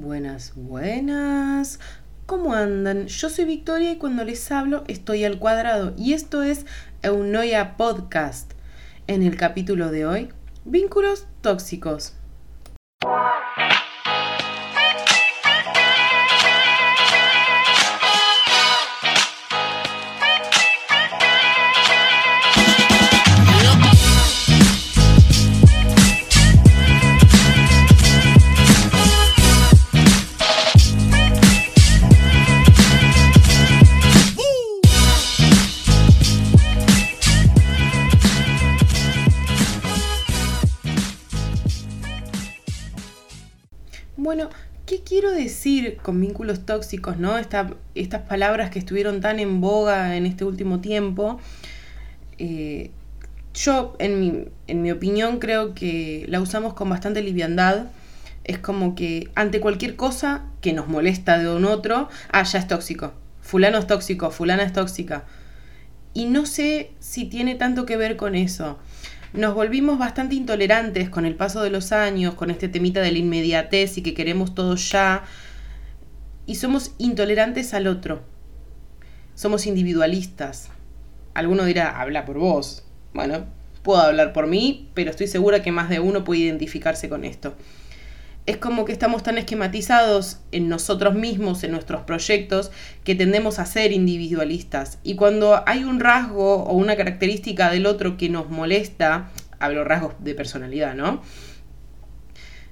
Buenas, buenas. ¿Cómo andan? Yo soy Victoria y cuando les hablo estoy al cuadrado y esto es Eunoia Podcast. En el capítulo de hoy, vínculos tóxicos. Con vínculos tóxicos, no? estas palabras que estuvieron tan en boga en este último tiempo. Eh, yo, en mi, en mi opinión, creo que la usamos con bastante liviandad. Es como que ante cualquier cosa que nos molesta de un otro, ah, ya es tóxico. Fulano es tóxico, fulana es tóxica. Y no sé si tiene tanto que ver con eso nos volvimos bastante intolerantes con el paso de los años, con este temita de la inmediatez y que queremos todo ya. Y somos intolerantes al otro. Somos individualistas. Alguno dirá, habla por vos. Bueno, puedo hablar por mí, pero estoy segura que más de uno puede identificarse con esto es como que estamos tan esquematizados en nosotros mismos, en nuestros proyectos, que tendemos a ser individualistas. Y cuando hay un rasgo o una característica del otro que nos molesta, hablo rasgos de personalidad, ¿no?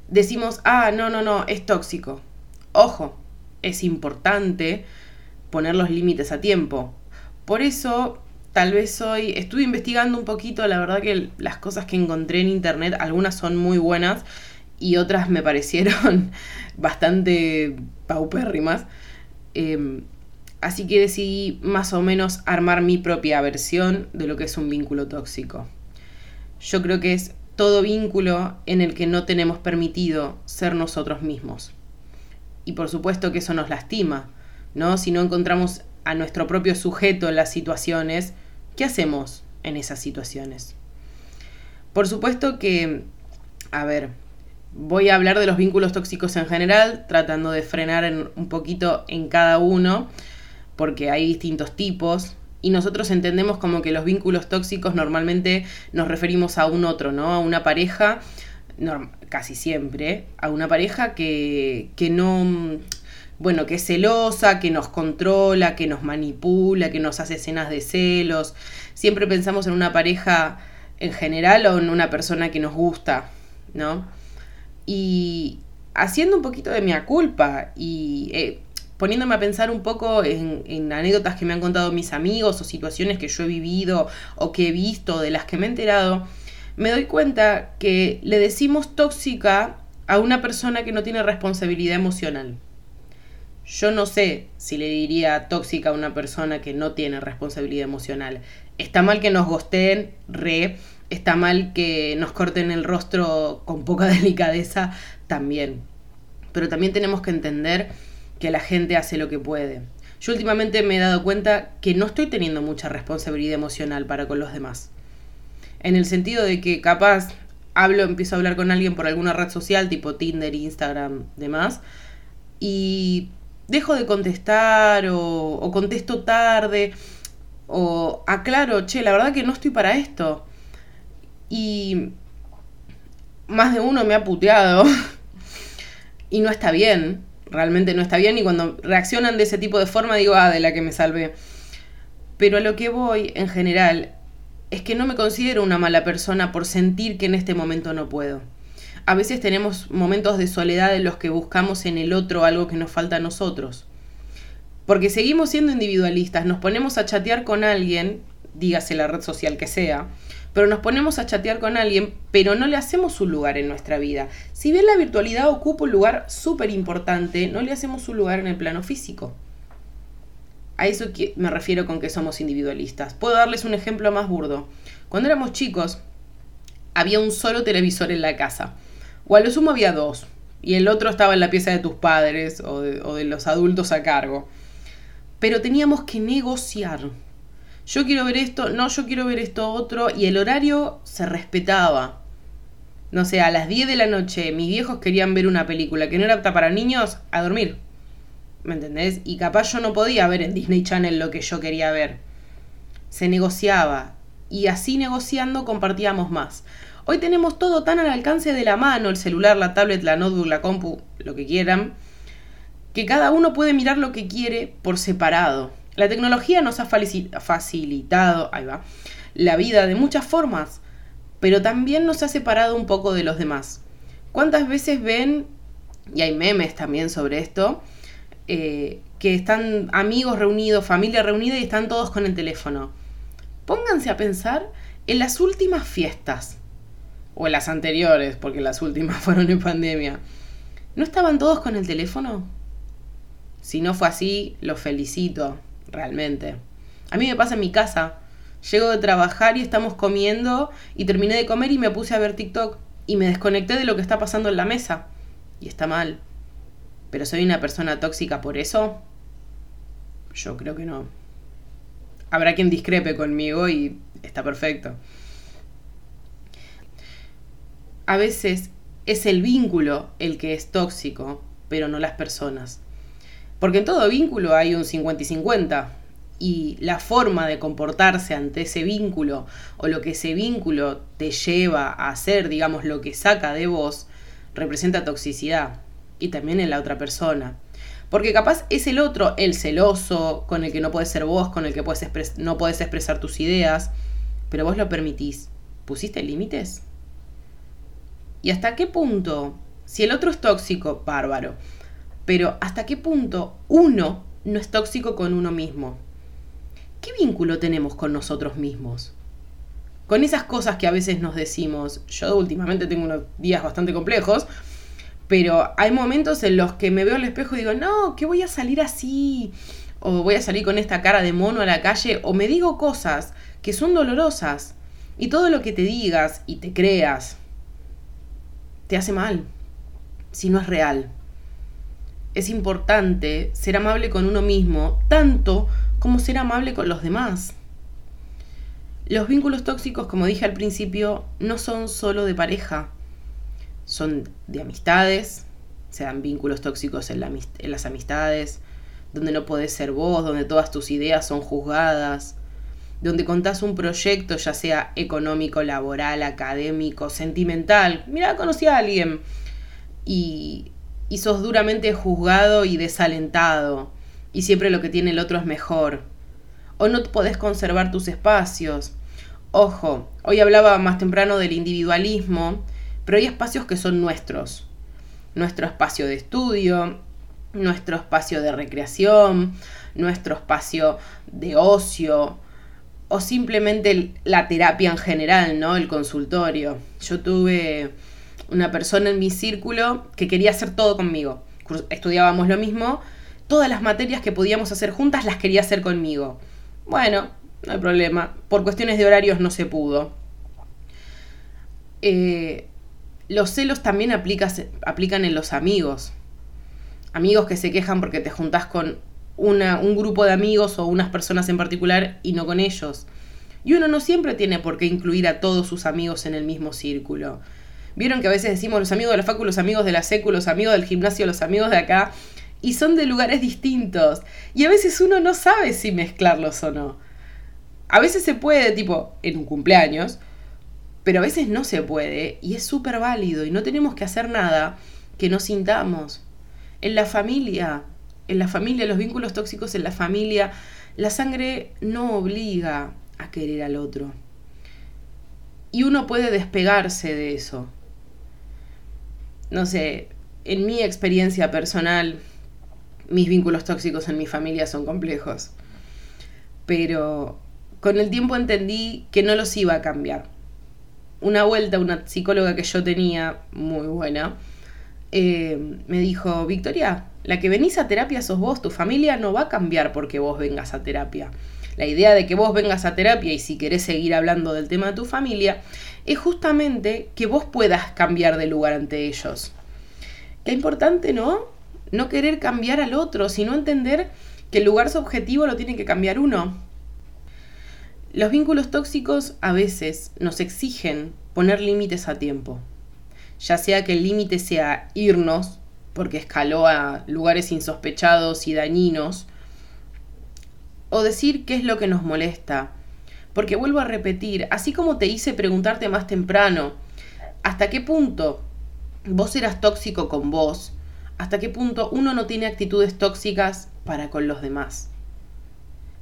Decimos, ah, no, no, no, es tóxico. Ojo, es importante poner los límites a tiempo. Por eso, tal vez hoy estuve investigando un poquito, la verdad que las cosas que encontré en internet, algunas son muy buenas y otras me parecieron bastante paupérrimas. Em, así que decidí más o menos armar mi propia versión de lo que es un vínculo tóxico. Yo creo que es todo vínculo en el que no tenemos permitido ser nosotros mismos. Y por supuesto que eso nos lastima, ¿no? Si no encontramos a nuestro propio sujeto en las situaciones, ¿qué hacemos en esas situaciones? Por supuesto que, a ver, voy a hablar de los vínculos tóxicos en general, tratando de frenar un poquito en cada uno, porque hay distintos tipos. Y nosotros entendemos como que los vínculos tóxicos normalmente nos referimos a un otro, ¿no? A una pareja, casi siempre, a una pareja que, que no, bueno, que es celosa, que nos controla, que nos manipula, que nos hace escenas de celos. Siempre pensamos en una pareja en general o en una persona que nos gusta, ¿no? y haciendo un poquito de mi culpa y eh, poniéndome a pensar un poco en, anécdotas que me han contado mis amigos o situaciones que yo he vivido o que he visto, de las que me he enterado, me doy cuenta que le decimos tóxica a una persona que no tiene responsabilidad emocional. Yo no sé si le diría tóxica a una persona que no tiene responsabilidad emocional. Está mal que nos gosteen, re, está mal que nos corten el rostro con poca delicadeza también. Pero también tenemos que entender que la gente hace lo que puede. Yo últimamente me he dado cuenta que no estoy teniendo mucha responsabilidad emocional para con los demás. En el sentido de que capaz hablo, empiezo a hablar con alguien por alguna red social, tipo Tinder, Instagram, demás, y dejo de contestar o, contesto tarde o aclaro, che, la verdad que no estoy para esto. Y más de uno me ha puteado. y no está bien. Realmente no está bien. Y cuando reaccionan de ese tipo de forma digo, ah, de la que me salvé. Pero a lo que voy en general es que no me considero una mala persona por sentir que en este momento no puedo. A veces tenemos momentos de soledad en los que buscamos en el otro algo que nos falta a nosotros. Porque seguimos siendo individualistas, nos ponemos a chatear con alguien, dígase la red social que sea, pero nos ponemos a chatear con alguien, pero no le hacemos un lugar en nuestra vida. Si bien la virtualidad ocupa un lugar súper importante, no le hacemos un lugar en el plano físico. A eso me refiero con que somos individualistas. Puedo darles un ejemplo más burdo. Cuando éramos chicos, había un solo televisor en la casa. O a lo sumo había dos. Y el otro estaba en la pieza de tus padres o de, o de los adultos a cargo. Pero teníamos que negociar yo quiero ver esto, no, yo quiero ver esto otro, y el horario se respetaba. no sé, a las 10 de la noche mis viejos querían ver una película que no era apta para niños, a dormir. ¿Me entendés? Y capaz yo no podía ver en Disney Channel lo que yo quería ver. Se negociaba. Y así negociando compartíamos más. Hoy tenemos todo tan al alcance de la mano, el celular, la tablet, la notebook, la compu, lo que quieran, que cada uno puede mirar lo que quiere por separado. La tecnología nos ha facilitado, ahí va, la vida de muchas formas, pero también nos ha separado un poco de los demás. ¿Cuántas veces ven, y hay memes también sobre esto, eh, que están amigos reunidos, familia reunida y están todos con el teléfono? Pónganse a pensar en las últimas fiestas o en las anteriores, porque las últimas fueron en pandemia, ¿no estaban todos con el teléfono? Si no fue así, los felicito, realmente. A mí me pasa en mi casa. Llego de trabajar y estamos comiendo y terminé de comer y me puse a ver TikTok y me desconecté de lo que está pasando en la mesa. Y está mal. ¿Pero soy una persona tóxica por eso? Yo creo que no. Habrá quien discrepe conmigo y está perfecto a veces es el vínculo el que es tóxico, pero no las personas. Porque en todo vínculo hay un 50 y 50. Y la forma de comportarse ante ese vínculo o lo que ese vínculo te lleva a hacer, digamos, lo que saca de vos, representa toxicidad. Y también en la otra persona. Porque capaz es el otro, el celoso, con el que no puedes ser vos, con el que puedes no puedes expresar tus ideas, pero vos lo permitís. ¿Pusiste límites? ¿Y hasta qué punto? Si el otro es tóxico, bárbaro. Pero ¿hasta qué punto uno no es tóxico con uno mismo? ¿Qué vínculo tenemos con nosotros mismos? Con esas cosas que a veces nos decimos, yo últimamente tengo unos días bastante complejos, pero hay momentos en los que me veo al espejo y digo, no, que voy a salir así, o voy a salir con esta cara de mono a la calle, o me digo cosas que son dolorosas, y todo lo que te digas y te creas te hace mal, si no es real. Es importante ser amable con uno mismo, tanto como ser amable con los demás. Los vínculos tóxicos, como dije al principio, no son solo de pareja, son de amistades, se dan vínculos tóxicos en, las amistades, donde no podés ser vos, donde todas tus ideas son juzgadas, donde contás un proyecto, ya sea económico, laboral, académico, sentimental. Mira, conocí a alguien y, y sos duramente juzgado y desalentado, y siempre lo que tiene el otro es mejor. O no podés conservar tus espacios. Ojo, hoy hablaba más temprano del individualismo, pero hay espacios que son nuestros. Nuestro espacio de estudio, nuestro espacio de recreación, nuestro espacio de ocio, o simplemente la terapia en general, ¿no? El consultorio. Yo tuve una persona en mi círculo que quería hacer todo conmigo. Estudiábamos lo mismo, todas las materias que podíamos hacer juntas las quería hacer conmigo. Bueno, no hay problema. Por cuestiones de horarios no se pudo. Eh, los celos también aplican en los amigos. Amigos que se quejan porque te juntás con un grupo de amigos o unas personas en particular y no con ellos. Y uno no siempre tiene por qué incluir a todos sus amigos en el mismo círculo. Vieron que a veces decimos los amigos de la facu, los amigos de la secu, los amigos del gimnasio, los amigos de acá, y son de lugares distintos. Y a veces uno no sabe si mezclarlos o no. A veces se puede, tipo, en un cumpleaños, pero a veces no se puede, y es súper válido, y no tenemos que hacer nada que no sintamos. En la familia, en la familia, los vínculos tóxicos en la familia, la sangre no obliga a querer al otro. Y uno puede despegarse de eso. No sé, en mi experiencia personal, mis vínculos tóxicos en mi familia son complejos. Pero con el tiempo entendí que no los iba a cambiar. Una vuelta, una psicóloga que yo tenía, muy buena, eh, me dijo, Victoria, la que venís a terapia sos vos, tu familia no va a cambiar porque vos vengas a terapia. La idea de que vos vengas a terapia y si querés seguir hablando del tema de tu familia, es justamente que vos puedas cambiar de lugar ante ellos. Qué importante, ¿no? No querer cambiar al otro, sino entender que el lugar subjetivo lo tiene que cambiar uno. Los vínculos tóxicos a veces nos exigen poner límites a tiempo. ya sea que el límite sea irnos, porque escaló a lugares insospechados y dañinos, o decir qué es lo que nos molesta. Porque vuelvo a repetir, así como te hice preguntarte más temprano, ¿hasta qué punto vos eras tóxico con vos? ¿Hasta qué punto uno no tiene actitudes tóxicas para con los demás?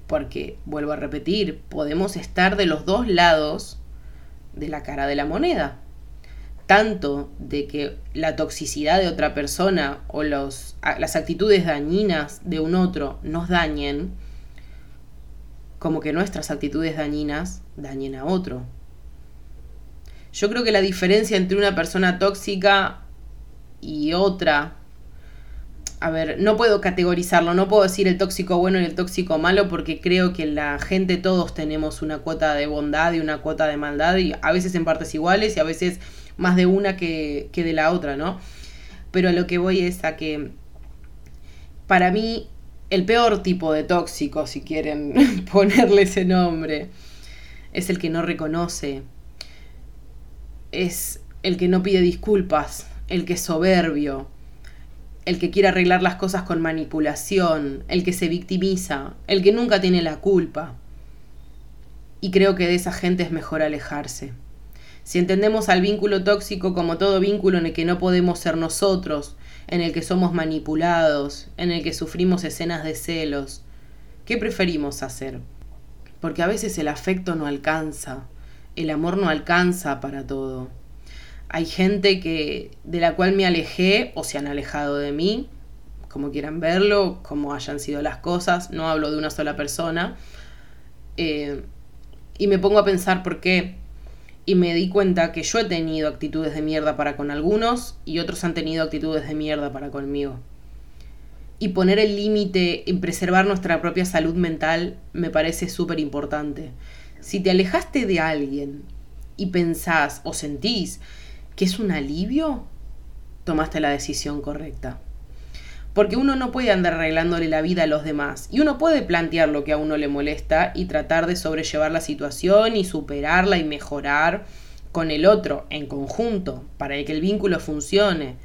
Porque, vuelvo a repetir, podemos estar de los dos lados de la cara de la moneda. Tanto de que la toxicidad de otra persona o los, las actitudes dañinas de un otro nos dañen, como que nuestras actitudes dañinas dañen a otro. Yo creo que la diferencia entre una persona tóxica y otra a ver, no puedo categorizarlo, no puedo decir el tóxico bueno y el tóxico malo porque creo que la gente todos tenemos una cuota de bondad y una cuota de maldad y a veces en partes iguales y a veces más de una que, que de la otra, ¿no? Pero a lo que voy es a que para mí el peor tipo de tóxico, si quieren ponerle ese nombre, es el que no reconoce, es el que no pide disculpas, el que es soberbio, el que quiere arreglar las cosas con manipulación, el que se victimiza, el que nunca tiene la culpa. Y creo que de esa gente es mejor alejarse. Si entendemos al vínculo tóxico como todo vínculo en el que no podemos ser nosotros, en el que somos manipulados, en el que sufrimos escenas de celos, ¿qué preferimos hacer? Porque a veces el afecto no alcanza, el amor no alcanza para todo hay gente que de la cual me alejé o se han alejado de mí, como quieran verlo, como hayan sido las cosas, no hablo de una sola persona. Eh, y me pongo a pensar por qué. Y me di cuenta que yo he tenido actitudes de mierda para con algunos y otros han tenido actitudes de mierda para conmigo. Y poner el límite en preservar nuestra propia salud mental me parece súper importante. Si te alejaste de alguien y pensás o sentís que es un alivio, tomaste la decisión correcta. Porque uno no puede andar arreglándole la vida a los demás. Y uno puede plantear lo que a uno le molesta y tratar de sobrellevar la situación y superarla y mejorar con el otro en conjunto para que el vínculo funcione.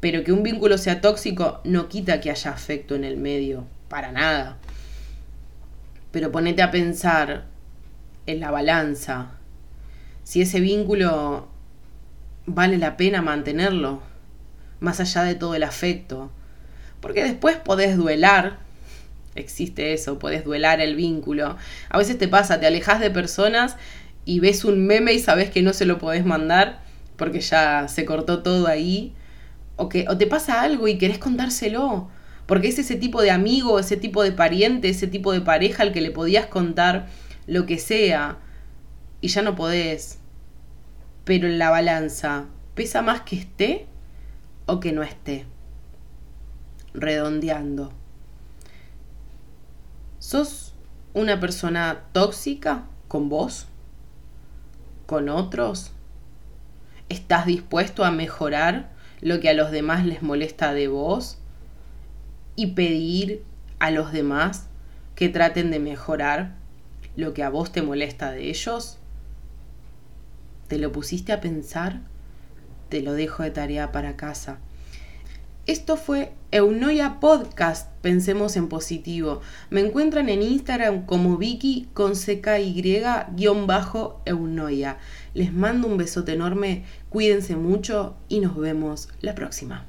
Pero que un vínculo sea tóxico no quita que haya afecto en el medio, para nada. Pero ponete a pensar en la balanza. Si ese vínculo vale la pena mantenerlo, más allá de todo el afecto. Porque después podés duelar, existe eso, podés duelar el vínculo. A veces te pasa, te alejas de personas y ves un meme y sabes que no se lo podés mandar porque ya se cortó todo ahí. O, que, o te pasa algo y querés contárselo. Porque es ese tipo de amigo, ese tipo de pariente, ese tipo de pareja al que le podías contar lo que sea. Y ya no podés pero en la balanza, ¿pesa más que esté o que no esté? Redondeando. ¿Sos una persona tóxica con vos? ¿Con otros? ¿Estás dispuesto a mejorar lo que a los demás les molesta de vos? Y pedir a los demás que traten de mejorar lo que a vos te molesta de ellos? ¿Te lo pusiste a pensar? Te lo dejo de tarea para casa. Esto fue Eunoia Podcast, pensemos en positivo. Me encuentran en Instagram como Vicky con CKY-Eunoia. Les mando un besote enorme, cuídense mucho y nos vemos la próxima.